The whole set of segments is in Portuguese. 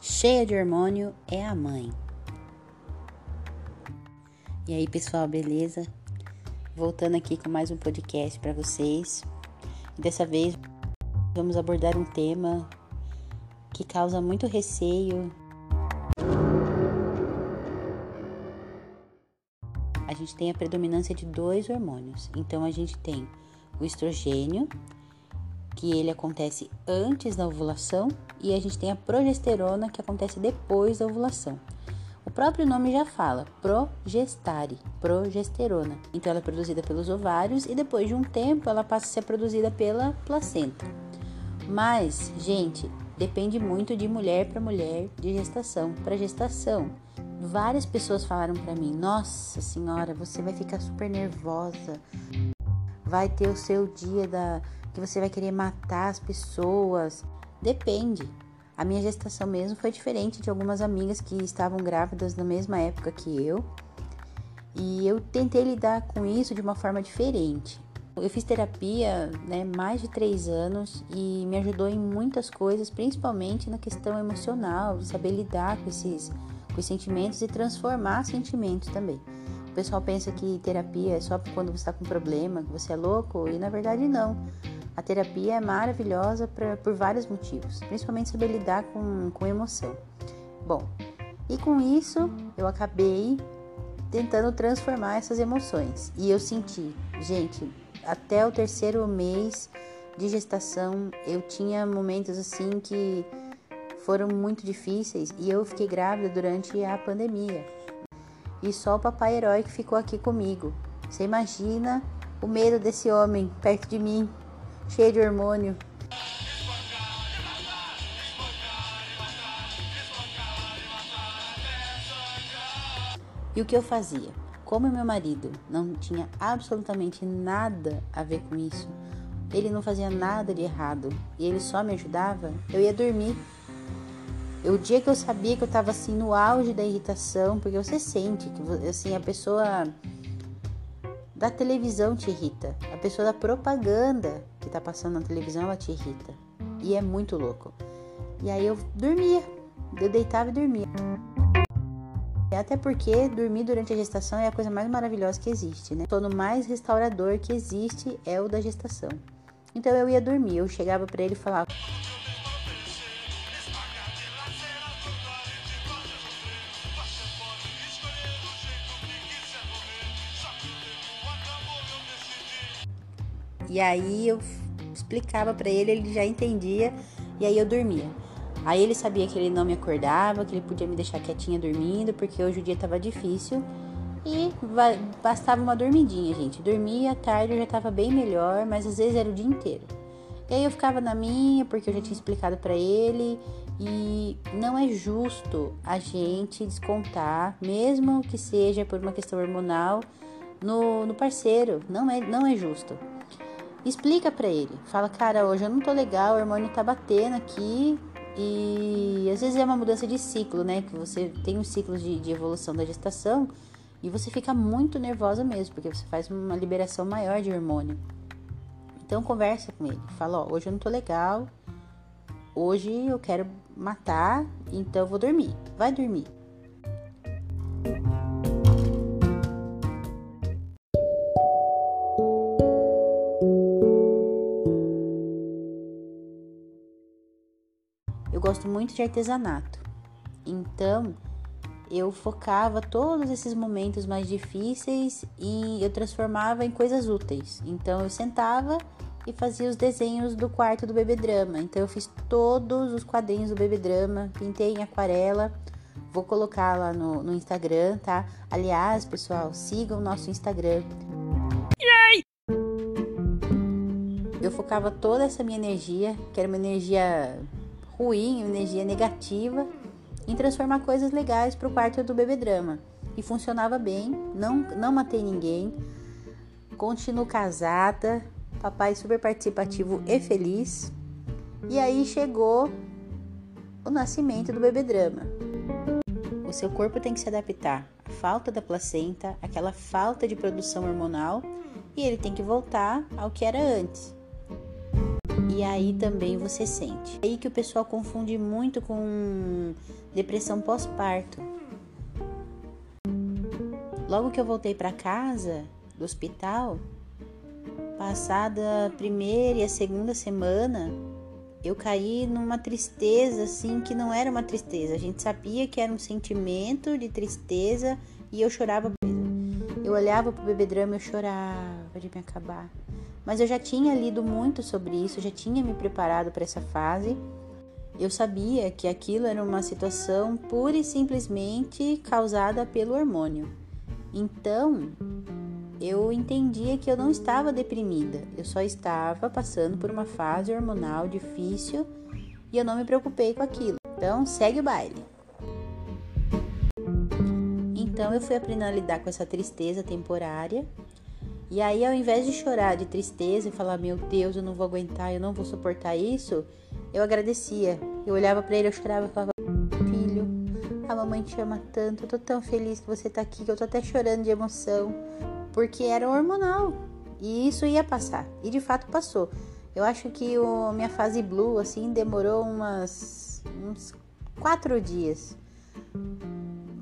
cheia de hormônio é a mãe. E aí, pessoal, beleza? Voltando aqui com mais um podcast para vocês. Dessa vez vamos abordar um tema que causa muito receio. A gente tem a predominância de dois hormônios. Então a gente tem o estrogênio, que ele acontece antes da ovulação, e a gente tem a progesterona, que acontece depois da ovulação. O próprio nome já fala, progestare, progesterona. Então ela é produzida pelos ovários e depois de um tempo ela passa a ser produzida pela placenta. Mas, gente, depende muito de mulher para mulher, de gestação para gestação. Várias pessoas falaram para mim: "Nossa senhora, você vai ficar super nervosa. Vai ter o seu dia da que você vai querer matar as pessoas. Depende. A minha gestação mesmo foi diferente de algumas amigas que estavam grávidas na mesma época que eu. E eu tentei lidar com isso de uma forma diferente. Eu fiz terapia né, mais de três anos e me ajudou em muitas coisas, principalmente na questão emocional, de saber lidar com esses, com os sentimentos e transformar sentimentos também. O pessoal pensa que terapia é só quando você está com problema, que você é louco, e na verdade não. A terapia é maravilhosa pra, por vários motivos, principalmente saber lidar com, com emoção. Bom, e com isso eu acabei tentando transformar essas emoções. E eu senti, gente, até o terceiro mês de gestação, eu tinha momentos assim que foram muito difíceis e eu fiquei grávida durante a pandemia. E só o papai herói que ficou aqui comigo. Você imagina o medo desse homem perto de mim, cheia de hormônio. E o que eu fazia? Como meu marido não tinha absolutamente nada a ver com isso, ele não fazia nada de errado e ele só me ajudava, eu ia dormir. O dia que eu sabia que eu estava assim no auge da irritação, porque você sente que assim a pessoa da televisão te irrita, a pessoa da propaganda que tá passando na televisão ela te irrita. E é muito louco. E aí eu dormia, eu deitava e dormia. Até porque dormir durante a gestação é a coisa mais maravilhosa que existe, né? O sono mais restaurador que existe é o da gestação. Então eu ia dormir, eu chegava para ele e falava: E aí eu explicava para ele, ele já entendia e aí eu dormia. Aí ele sabia que ele não me acordava, que ele podia me deixar quietinha dormindo, porque hoje o dia tava difícil. E bastava uma dormidinha, gente. Dormia à tarde, eu já tava bem melhor, mas às vezes era o dia inteiro. E aí eu ficava na minha, porque eu já tinha explicado para ele. E não é justo a gente descontar, mesmo que seja por uma questão hormonal, no, no parceiro. Não é, não é justo. Explica para ele. Fala, cara, hoje eu não tô legal, o hormônio tá batendo aqui. E às vezes é uma mudança de ciclo, né? Que você tem um ciclo de, de evolução da gestação e você fica muito nervosa mesmo, porque você faz uma liberação maior de hormônio. Então conversa com ele. Fala, ó, hoje eu não tô legal. Hoje eu quero matar, então eu vou dormir. Vai dormir. Gosto muito de artesanato. Então, eu focava todos esses momentos mais difíceis e eu transformava em coisas úteis. Então, eu sentava e fazia os desenhos do quarto do bebê drama. Então, eu fiz todos os quadrinhos do bebê drama, pintei em aquarela. Vou colocar lá no, no Instagram, tá? Aliás, pessoal, sigam o nosso Instagram. Yay! Eu focava toda essa minha energia, que era uma energia ruim, energia negativa, em transformar coisas legais para o quarto do bebê drama. E funcionava bem, não, não matei ninguém, continuo casada, papai super participativo e feliz. E aí chegou o nascimento do bebê drama. O seu corpo tem que se adaptar à falta da placenta, aquela falta de produção hormonal, e ele tem que voltar ao que era antes. E aí também você sente. É aí que o pessoal confunde muito com depressão pós-parto. Logo que eu voltei para casa do hospital, passada a primeira e a segunda semana, eu caí numa tristeza assim que não era uma tristeza. A gente sabia que era um sentimento de tristeza e eu chorava. Eu olhava pro bebê drama e eu chorava de me acabar. Mas eu já tinha lido muito sobre isso, já tinha me preparado para essa fase. Eu sabia que aquilo era uma situação pura e simplesmente causada pelo hormônio. Então, eu entendia que eu não estava deprimida, eu só estava passando por uma fase hormonal difícil e eu não me preocupei com aquilo. Então, segue o baile. Então eu fui aprendendo a lidar com essa tristeza temporária. E aí, ao invés de chorar de tristeza e falar, meu Deus, eu não vou aguentar, eu não vou suportar isso, eu agradecia. Eu olhava para ele, eu chorava e falava, filho, a mamãe te ama tanto, eu tô tão feliz que você tá aqui, que eu tô até chorando de emoção, porque era hormonal. E isso ia passar. E de fato passou. Eu acho que a minha fase blue, assim, demorou umas, uns quatro dias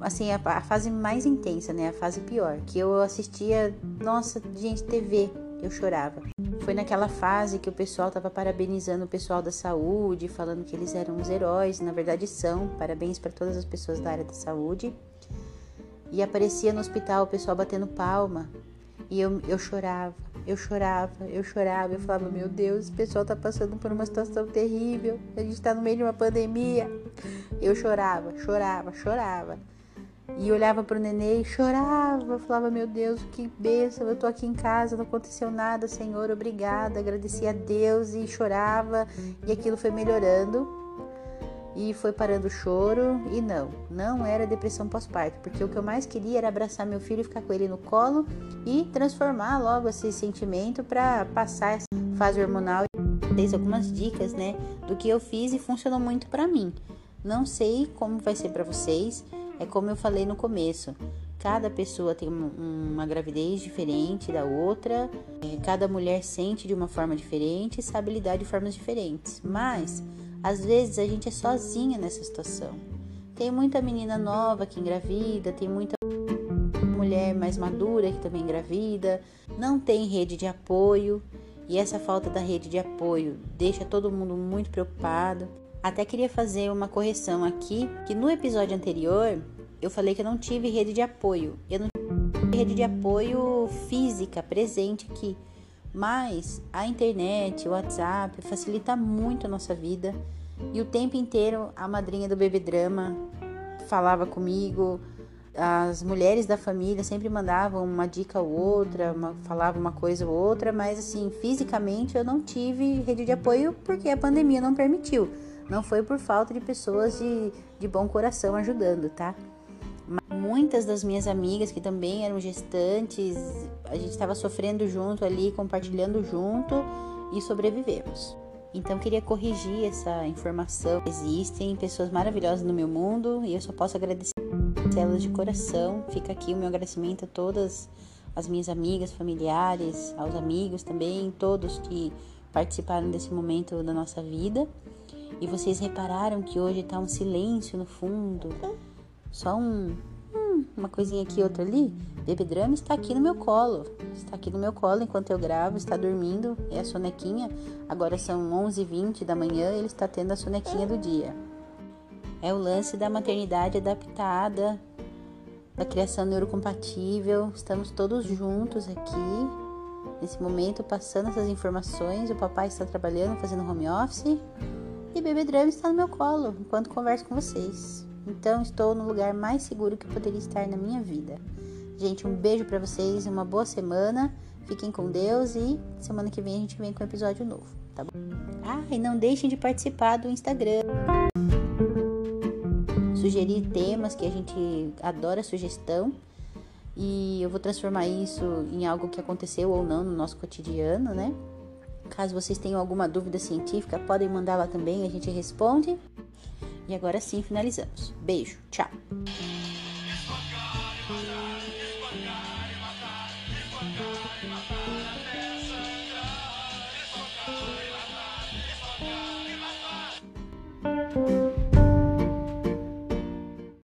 assim, a, a, fase mais intensa, né? A fase pior. Que eu assistia, nossa, gente, TV, eu chorava. Foi naquela fase que o pessoal tava parabenizando o pessoal da saúde, falando que eles eram os heróis. Na verdade, são. Parabéns para todas as pessoas da área da saúde. E aparecia no hospital o pessoal batendo palma. E eu, eu chorava, eu chorava, eu chorava. Eu falava, meu Deus, o pessoal tá passando por uma situação terrível. A gente tá no meio de uma pandemia. Eu chorava, chorava, chorava. E olhava pro nenê e chorava, falava: Meu Deus, que bênção, eu tô aqui em casa, não aconteceu nada, Senhor, obrigada. Agradecia a Deus e chorava, e aquilo foi melhorando. E foi parando o choro, e não, não era depressão pós-parto, porque o que eu mais queria era abraçar meu filho e ficar com ele no colo e transformar logo esse sentimento para passar essa fase hormonal. Dei algumas dicas, né, do que eu fiz e funcionou muito para mim. Não sei como vai ser para vocês, é como eu falei no começo, cada pessoa tem uma gravidez diferente da outra, é, cada mulher sente de uma forma diferente e sabe lidar de formas diferentes. Mas às vezes a gente é sozinha nessa situação. Tem muita menina nova que engravida, tem muita mulher mais madura que também engravida, não tem rede de apoio. E essa falta da rede de apoio deixa todo mundo muito preocupado. Até queria fazer uma correção aqui, que no episódio anterior eu falei que eu não tive rede de apoio. Eu não tive rede de apoio física presente aqui. Mas a internet, o WhatsApp facilita muito a nossa vida. E o tempo inteiro a madrinha do Bebê Drama falava comigo, as mulheres da família sempre mandavam uma dica ou outra, uma, falavam uma coisa ou outra, mas assim, fisicamente eu não tive rede de apoio porque a pandemia não permitiu. Não foi por falta de pessoas de, de bom coração ajudando, tá? Muitas das minhas amigas que também eram gestantes, a gente estava sofrendo junto ali, compartilhando junto e sobrevivemos. Então queria corrigir essa informação. Existem pessoas maravilhosas no meu mundo e eu só posso agradecer elas de coração. Fica aqui o meu agradecimento a todas as minhas amigas, familiares, aos amigos também, todos que participaram desse momento da nossa vida. E vocês repararam que hoje está um silêncio no fundo, só um, hum, uma coisinha aqui, outra ali. Baby Drama está aqui no meu colo, está aqui no meu colo enquanto eu gravo, está dormindo, é a sonequinha. Agora são 11h20 da manhã, ele está tendo a sonequinha do dia. É o lance da maternidade adaptada, da criação neurocompatível. Estamos todos juntos aqui nesse momento passando essas informações. O papai está trabalhando, fazendo home office e Bebê Drama está no meu colo enquanto converso com vocês. Então estou no lugar mais seguro que poderia estar na minha vida. Gente, um beijo para vocês, uma boa semana. Fiquem com Deus e semana que vem a gente vem com um episódio novo, tá bom? Ah, e não deixem de participar do Instagram. Sugerir temas que a gente adora sugestão e eu vou transformar isso em algo que aconteceu ou não no nosso cotidiano, né? Caso vocês tenham alguma dúvida científica, podem mandar lá também, a gente responde. E agora sim finalizamos. Beijo, tchau!